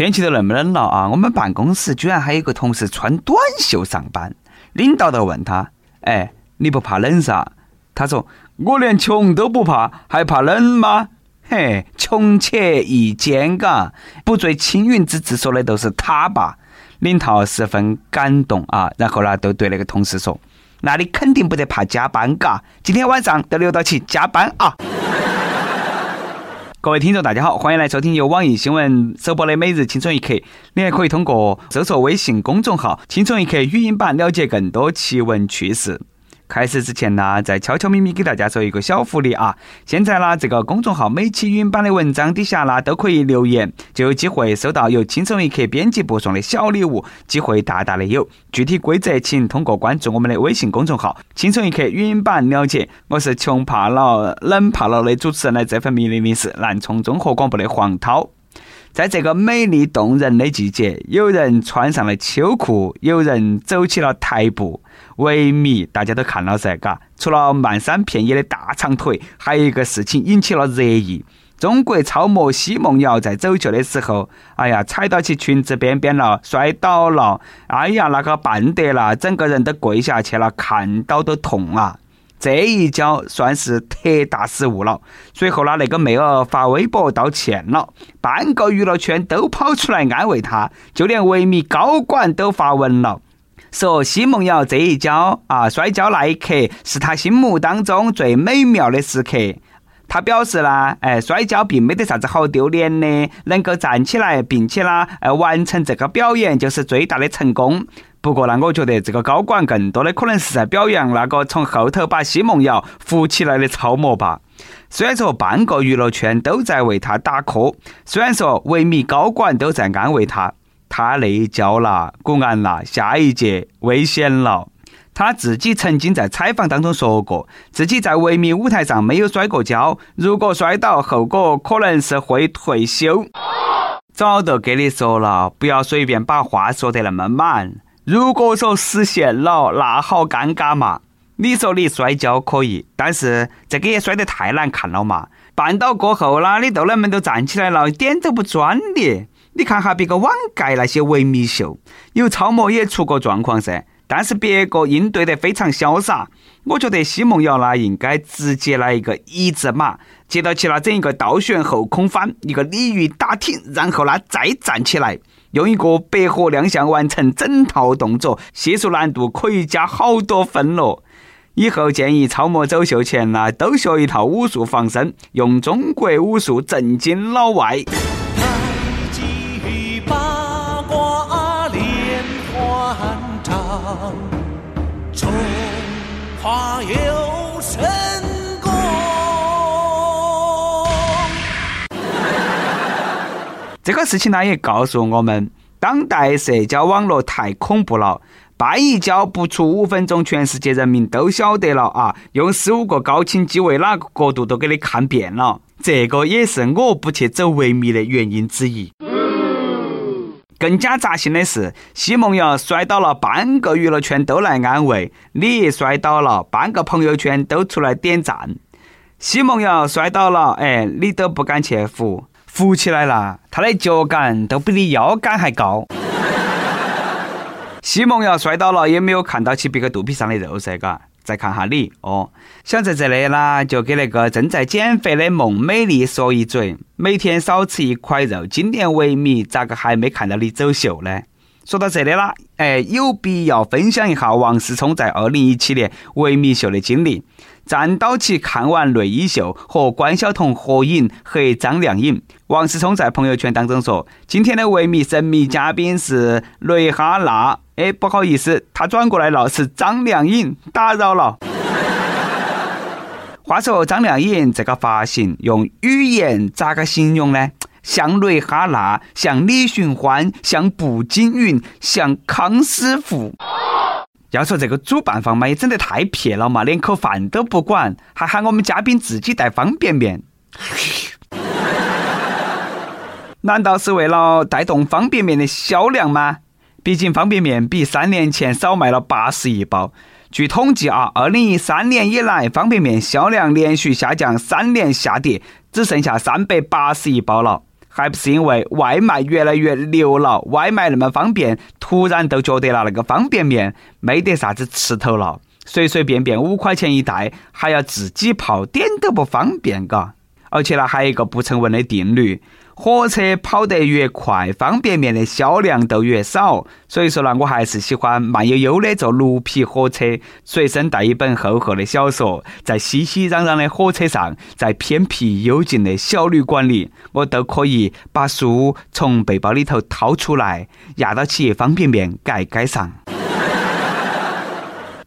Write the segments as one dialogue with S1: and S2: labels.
S1: 天气都那么冷了啊，我们办公室居然还有个同事穿短袖上班。领导都问他：“哎，你不怕冷噻？”他说：“我连穷都不怕，还怕冷吗？”嘿，穷且益坚，嘎，不坠青云之志说的都是他吧？领导十分感动啊，然后呢，都对那个同事说：“那你肯定不得怕加班，嘎，今天晚上都留到起加班啊！”各位听众，大家好，欢迎来收听由网易新闻首播的《每日轻松一刻》。你还可以通过搜索微信公众号“轻松一刻”语音版了解更多奇闻趣事。开始之前呢，再悄悄咪咪给大家说一个小福利啊！现在呢，这个公众号每期语音版的文章底下呢，都可以留言，就有机会收到由轻松一刻编辑部送的小礼物，机会大大的有。具体规则请通过关注我们的微信公众号“轻松一刻”语音版了解。我是穷怕老、冷怕老的主持人，来这份命令的是南充综合广播的黄涛。在这个美丽动人的季节，有人穿上了秋裤，有人走起了台步。维密大家都看了噻，嘎。除了漫山遍野的大长腿，还有一个事情引起了热议：中国超模奚梦瑶在走秀的时候，哎呀，踩到起裙子边边了，摔倒了，哎呀，那个绊得了，整个人都跪下去了，看到都痛啊！这一跤算是特大失误了。随后呢，那个妹儿发微博道歉了，半个娱乐圈都跑出来安慰她，就连维密高管都发文了。说奚梦瑶这一跤啊，摔跤那一刻是他心目当中最美妙的时刻。他表示呢，哎，摔跤并没得啥子好丢脸的，能够站起来，并且呢，呃，完成这个表演就是最大的成功。不过呢，我觉得这个高管更多的可能是在表扬那个从后头把奚梦瑶扶起来的超模吧。虽然说半个娱乐圈都在为他打 call，虽然说维密高管都在安慰他。他内交了，果然了，下一届危险了。他自己曾经在采访当中说过，自己在维密舞台上没有摔过跤，如果摔倒，后果可能是会退休。早都给你说了，不要随便把话说得那么满。如果说实现了，那好尴尬嘛。你说你摔跤可以，但是这个也摔得太难看了嘛。绊倒过后啦，你都那么都站起来了，一点都不专业。你看哈，别个网盖那些维密秀，有超模也出过状况噻，但是别个应对得非常潇洒。我觉得奚梦瑶呢，应该直接来一个一字马，接到起呢整一个倒悬后空翻，一个鲤鱼打挺，然后呢再站起来，用一个百合亮相完成整套动作，系数难度可以加好多分咯。以后建议超模走秀前呢，都学一套武术防身，用中国武术震惊老外。有神功。这个事情呢，也告诉我们，当代社交网络太恐怖了，绊一跤不出五分钟，全世界人民都晓得了啊！用十五个高清机位，哪个角度都给你看遍了。这个也是我不去走维密的原因之一。更加扎心的是，奚梦瑶摔倒了，半个娱乐圈都来安慰；你摔倒了，半个朋友圈都出来点赞。奚梦瑶摔倒了，哎，你都不敢去扶，扶起来了，他的脚杆都比你腰杆还高。奚梦瑶摔倒了，也没有看到起别个肚皮上的肉噻，嘎。再看哈你哦，想在这里啦，就给那个正在减肥的孟美丽说一嘴：每天少吃一块肉，今年维密咋个还没看到你走秀呢？说到这里啦，哎，有必要分享一下王思聪在二零一七年维密秀的经历。站到起看完内衣秀，和关晓彤合影和张靓颖。王思聪在朋友圈当中说：“今天的维密神秘嘉宾是蕾哈娜。”哎，不好意思，他转过来了，是张靓颖，打扰了。话说张靓颖这个发型，用语言咋个形容呢？像蕾哈娜，像李寻欢，像步惊云，像康师傅。要说这个主办方嘛，也整得太撇了嘛，连口饭都不管，还喊我们嘉宾自己带方便面。难道是为了带动方便面的销量吗？毕竟方便面比三年前少卖了八十亿包。据统计啊，二零一三年以来，方便面销量连续下降三年下跌，只剩下三百八十亿包了。还不是因为外卖越来越牛了，外卖那么方便，突然都觉得了那个方便面没得啥子吃头了，随随便便五块钱一袋，还要自己泡，点都不方便，嘎。而且呢，还有一个不成文的定律。火车跑得越快，方便面的销量就越少。所以说呢，我还是喜欢慢悠悠的坐绿皮火车，随身带一本厚厚的小说，在熙熙攘攘的火车上，在偏僻幽静的小旅馆里，我都可以把书从背包里头掏出来，压到起方便面盖盖上。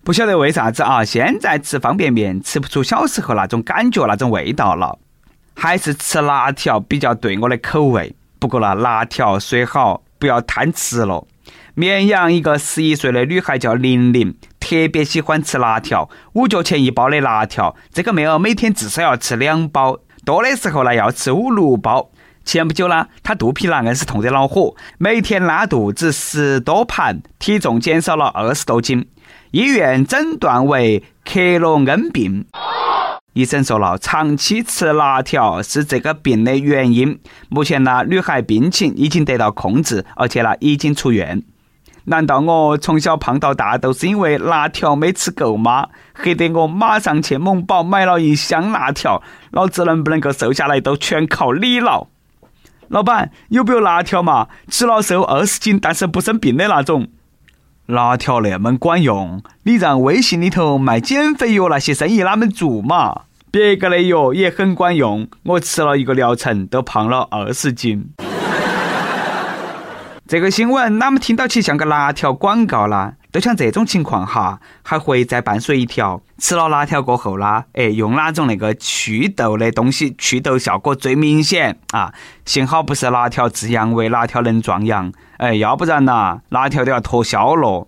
S1: 不晓得为啥子啊，现在吃方便面吃不出小时候那种感觉、那种味道了。还是吃辣条比较对我的口味。不过呢，辣条虽好，不要贪吃了。绵阳一个十一岁的女孩叫玲玲，特别喜欢吃辣条，五角钱一包的辣条，这个妹儿每天至少要吃两包，多的时候呢要吃五六包。前不久呢，她肚皮呢硬是痛得恼火，每天拉肚子十多盘，体重减少了二十多斤，医院诊断为克罗恩病。医生说了，长期吃辣条是这个病的原因。目前呢，女孩病情已经得到控制，而且呢，已经出院。难道我从小胖到大都是因为辣条没吃够吗？黑得我马上去萌宝买了一箱辣条，老子能不能够瘦下来都全靠你了。老板，有没有辣条嘛？吃了瘦二十斤，但是不生病的那种。辣条那么管用，你让微信里头卖减肥药那些生意哪们做嘛？别个的药也很管用，我吃了一个疗程都胖了二十斤。这个新闻哪么听到起像个辣条广告啦？都像这种情况哈，还会再伴随一条：吃了辣条过后啦，哎，用哪种那个祛痘的东西，祛痘效果最明显啊？幸好不是辣条治阳痿，辣条能壮阳。哎，要不然呐，辣条都要脱销了。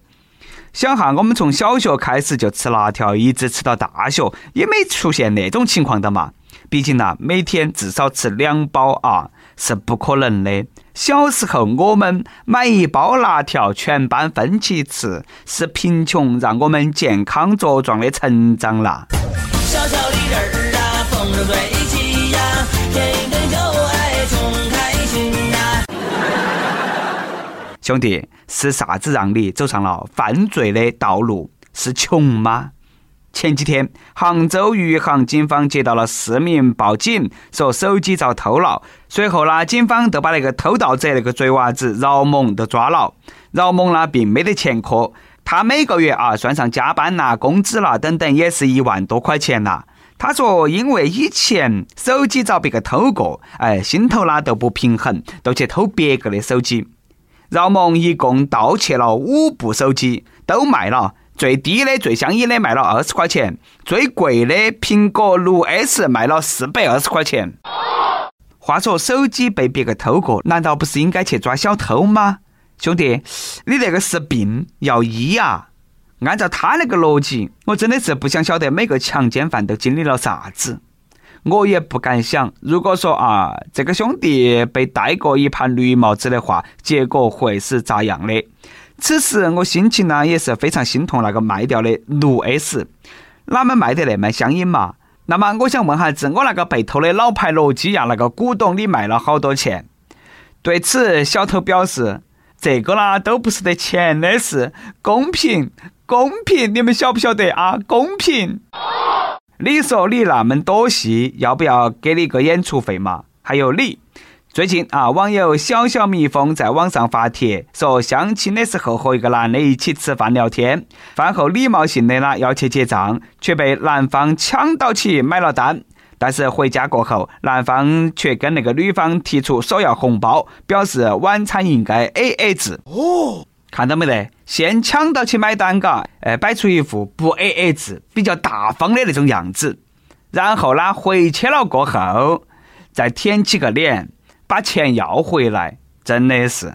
S1: 想哈，我们从小学开始就吃辣条，一直吃到大学，也没出现那种情况的嘛。毕竟呐，每天至少吃两包啊，是不可能的。小时候我们买一包辣条，全班分起吃，是贫穷让我们健康茁壮的成长啦。小小的人儿啊，丰收在一起呀，天天就爱穷开心。兄弟，是啥子让你走上了犯罪的道路？是穷吗？前几天，杭州余杭警方接到了市民报警，说手机遭偷了。随后呢，警方都把那个偷盗者那个贼娃子饶某都抓了。饶某呢，并没得前科，他每个月啊，算上加班啦、工资啦等等，也是一万多块钱啦。他说，因为以前手机遭别个偷过，哎，心头呢都不平衡，都去偷别个的手机。饶某一共盗窃了五部手机，都卖了。最低的、最相宜的卖了二十块钱，最贵的苹果六 S 卖了四百二十块钱。话说手机被别个偷过，难道不是应该去抓小偷吗？兄弟，你那个是病要医啊！按照他那个逻辑，我真的是不想晓得每个强奸犯都经历了啥子。我也不敢想，如果说啊，这个兄弟被戴过一盘绿帽子的话，结果会是咋样的？此时我心情呢也是非常心痛那个卖掉的六 S，哪么卖得那么相应嘛？那么我想问下子，我那个被偷的老牌诺基亚那个古董你卖了好多钱？对此，小偷表示，这个啦都不是得钱的事，公平，公平，你们晓不晓得啊？公平。你说你那么多戏，要不要给你个演出费嘛？还有你，最近啊，网友小小蜜蜂在网上发帖说，相亲的时候和一个男的一起吃饭聊天，饭后礼貌性的呢要去结账，却被男方抢到起买了单。但是回家过后，男方却跟那个女方提出索要红包，表示晚餐应该 A A 制。哦。看到没得？先抢到去买单，嘎，哎，摆出一副不 A A 制、比较大方的那种样子。然后呢，回去了过后，再舔起个脸，把钱要回来，真的是。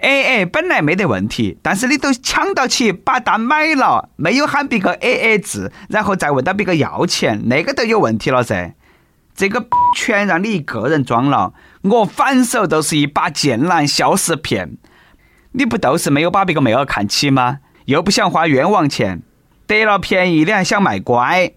S1: A A 本来没得问题，但是你都抢到起把单买了，没有喊别个 A A 制，然后再问到别个要钱，那个都有问题了噻。这个全让你一个人装了，我反手都是一把剑兰消失片。你不都是没有把别个妹儿看起吗？又不想花冤枉钱，得了便宜你还想卖乖？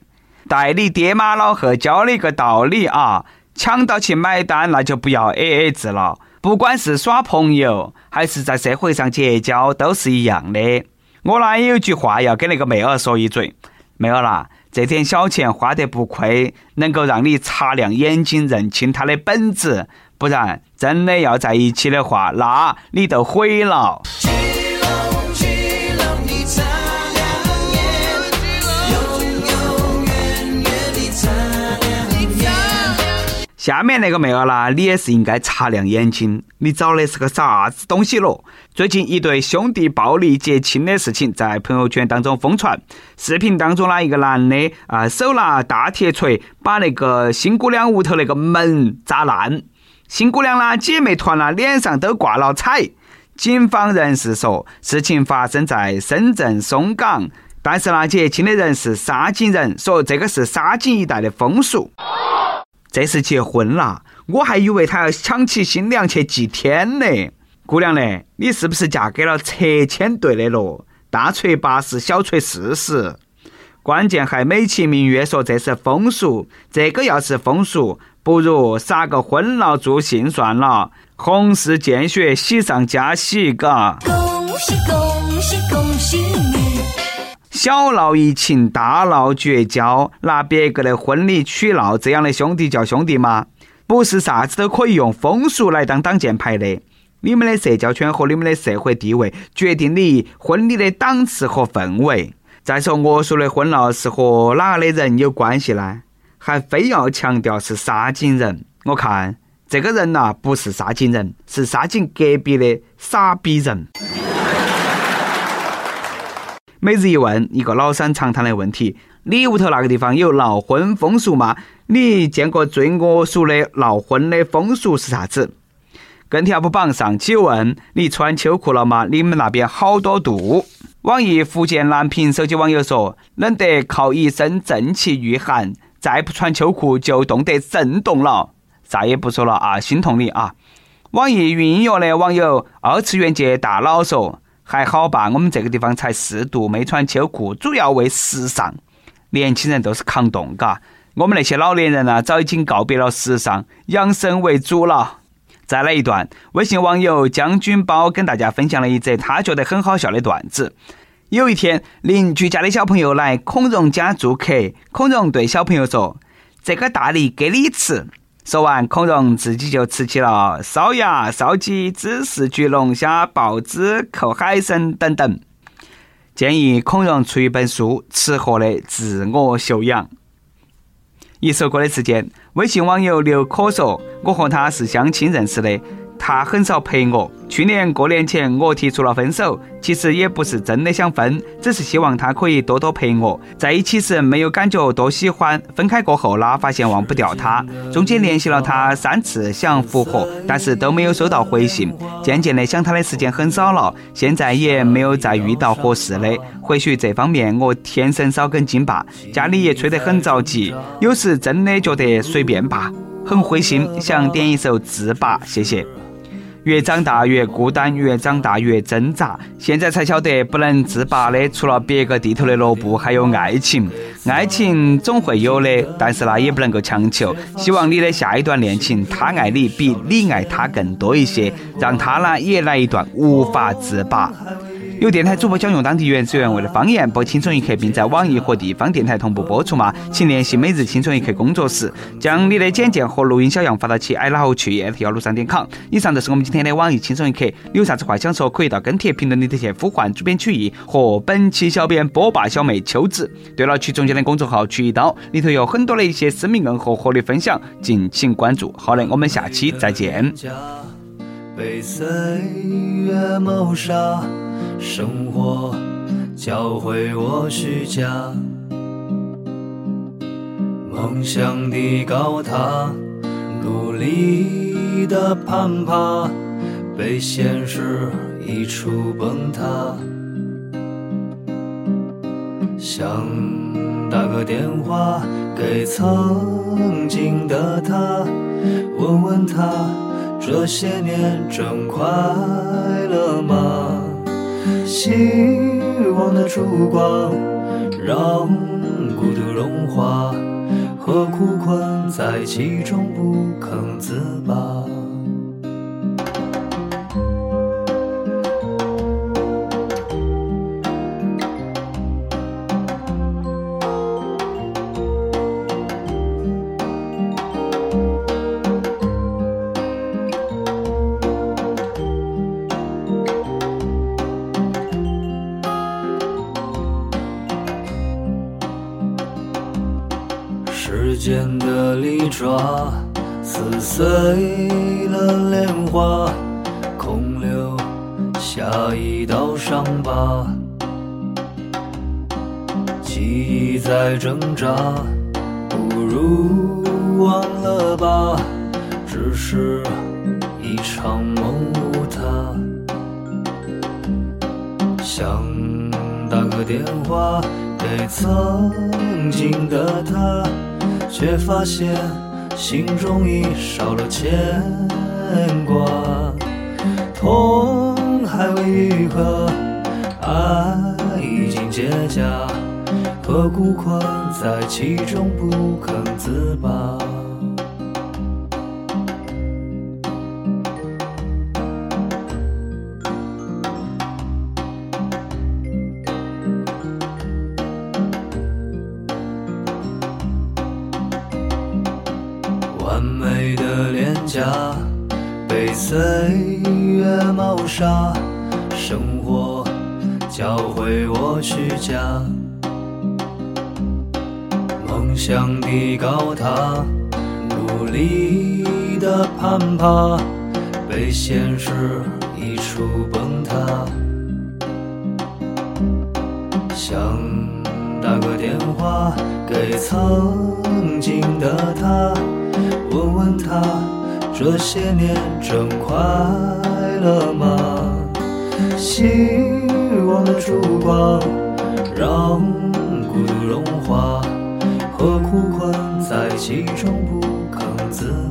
S1: 待你爹妈老汉教你一个道理啊！抢到去买单，那就不要 A A 制了。不管是耍朋友，还是在社会上结交，都是一样的。我呢也有句话要给那个妹儿说一嘴，妹儿啦，这点小钱花得不亏，能够让你擦亮眼睛，认清他的本质。不然，真的要在一起的话，那你都毁了。下面那个妹儿啦，你也是应该擦亮眼睛，你找的是个啥子东西咯？最近一对兄弟暴力结亲的事情在朋友圈当中疯传。视频当中呢，一个男的啊，手拿大铁锤把那个新姑娘屋头那个门砸烂，新姑娘啦，姐妹团啦，脸上都挂了彩。警方人士说，事情发生在深圳松岗，但是呢，结亲的人是沙井人，说这个是沙井一带的风俗。这是结婚了，我还以为他要抢起新娘去祭天呢。姑娘嘞，你是不是嫁给了拆迁队的咯？大锤八十，小锤四十。关键还美其名曰说这是风俗，这个要是风俗，不如撒个婚闹助兴算了，红事见血，喜上加喜，嘎。恭喜恭喜恭喜你！小闹怡情，大闹绝交，拿别个的婚礼取闹，这样的兄弟叫兄弟吗？不是啥子都可以用风俗来当挡箭牌的。你们的社交圈和你们的社会地位，决定你婚礼的档次和氛围。再说，我说的婚闹是和哪的人有关系呢？还非要强调是沙井人？我看这个人呐，不是沙井人，是沙井隔壁的傻逼人。每日一问，一个老生常谈的问题：你屋头那个地方有闹婚风俗吗？你见过最恶俗的闹婚的风俗是啥子？跟帖不榜上期问：你穿秋裤了吗？你们那边好多度？网易福建南平手机网友说：冷得靠一身正气御寒，再不穿秋裤就冻得震动了。再也不说了啊，心痛你啊！网易云音乐的网友二次元界大佬说。还好吧，我们这个地方才四度，没穿秋裤，主要为时尚。年轻人都是抗冻，嘎。我们那些老年人呢，早已经告别了时尚，养生为主了。再来一段，微信网友将军包跟大家分享了一则他觉得很好笑的段子。有一天，邻居家的小朋友来孔融家做客，孔融对小朋友说：“这个大梨给你吃。”说完，孔融自己就吃起了烧鸭、烧鸡、芝士焗龙虾、鲍汁扣海参等等。建议孔融出一本书《吃货的自我修养》。一首歌的时间，微信网友刘可说：“我和他是相亲认识的。”他很少陪我。去年过年前，我提出了分手，其实也不是真的想分，只是希望他可以多多陪我。在一起时没有感觉多喜欢，分开过后啦，发现忘不掉他。中间联系了他三次，想复合，但是都没有收到回信。渐渐的想他的时间很少了，现在也没有再遇到合适的。或许这方面我天生少根筋吧，家里也催得很着急，有时真的觉得随便吧，很灰心，想点一首自拔，谢谢。越长大越孤单，越长大越挣扎。现在才晓得，不能自拔的，除了别个地头的萝卜，还有爱情。爱情总会有的，但是呢也不能够强求。希望你的下一段恋情，他爱你比你爱他更多一些，让他呢也来一段无法自拔。有电台主播想用当地原汁原味的方言播《青春一刻》，并在网易和地方电台同步播出吗？请联系每日《青春一刻》工作室，将你的简介和录音小样发到其 i 拉后去幺六三点 com。以上就是我们今天的网易《青春一刻》，有啥子话想说，可以到跟帖评论里头去呼唤主编曲艺和本期小编波霸小妹秋子。对了，曲中间的公众号“曲一刀”里头有很多的一些私密硬核和你分享，敬请关注。好的，我们下期再见。被岁月谋杀。生活教会我虚假，梦想的高塔，努力的攀爬，被现实一触崩塌。想打个电话给曾经的他，问问他这些年真快乐吗？希望的烛光，让孤独融化。
S2: 何苦困在其中不肯自拔？时间的利爪撕碎了莲花，空留下一道伤疤。记忆在挣扎，不如忘了吧，只是一场梦无他。想打个电话给曾经的他。却发现心中已少了牵挂，痛还未愈合，爱已经结痂，何故困在其中不肯自拔？为我虚假，梦想的高塔，努力的攀爬，被现实一触崩塌。想打个电话给曾经的他。问问他，这些年真快乐吗？心欲望的烛光让孤独融化，何苦困在其中不肯自拔？